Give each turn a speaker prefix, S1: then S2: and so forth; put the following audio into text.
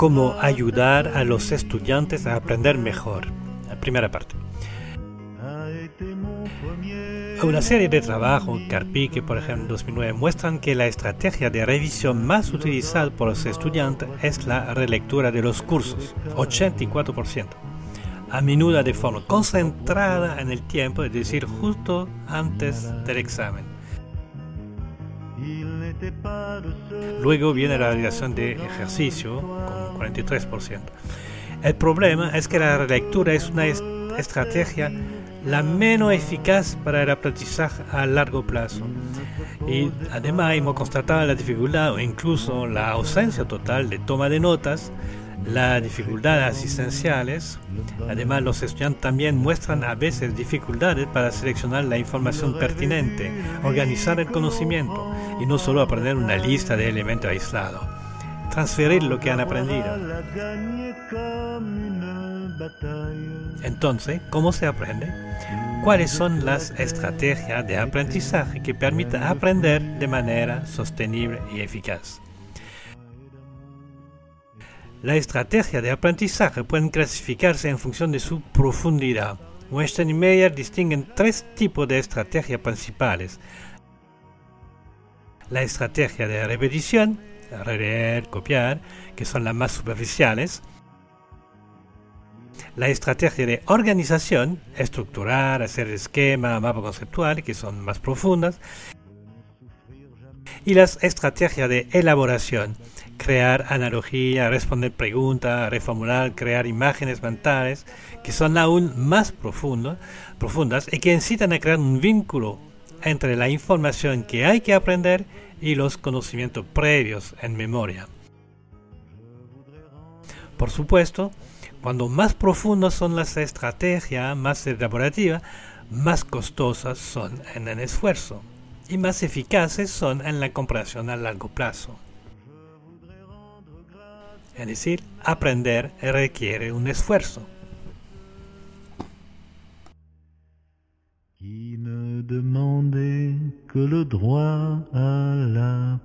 S1: cómo ayudar a los estudiantes a aprender mejor. Primera parte. Una serie de trabajos, Carpique por ejemplo en 2009, muestran que la estrategia de revisión más utilizada por los estudiantes es la relectura de los cursos, 84%. A menudo de forma concentrada en el tiempo, es decir, justo antes del examen. Luego viene la realización de ejercicio con 43%. El problema es que la relectura es una estrategia la menos eficaz para el aprendizaje a largo plazo. Y además hemos constatado la dificultad o incluso la ausencia total de toma de notas, las dificultades asistenciales. Además, los estudiantes también muestran a veces dificultades para seleccionar la información pertinente, organizar el conocimiento y no solo aprender una lista de elementos aislados. Transferir lo que han aprendido. Entonces, ¿cómo se aprende? ¿Cuáles son las estrategias de aprendizaje que permitan aprender de manera sostenible y eficaz? La estrategia de aprendizaje pueden clasificarse en función de su profundidad. Western y Meyer distinguen tres tipos de estrategias principales. La estrategia de repetición, releer, copiar, que son las más superficiales, la estrategia de organización, estructurar, hacer esquema, mapa conceptual, que son más profundas, y las estrategias de elaboración, crear analogía, responder preguntas, reformular, crear imágenes mentales, que son aún más profundas y que incitan a crear un vínculo entre la información que hay que aprender y los conocimientos previos en memoria. Por supuesto, cuando más profundas son las estrategias, más elaborativas, más costosas son en el esfuerzo y más eficaces son en la comprensión a largo plazo. Es decir, aprender requiere un esfuerzo. Que le droit à la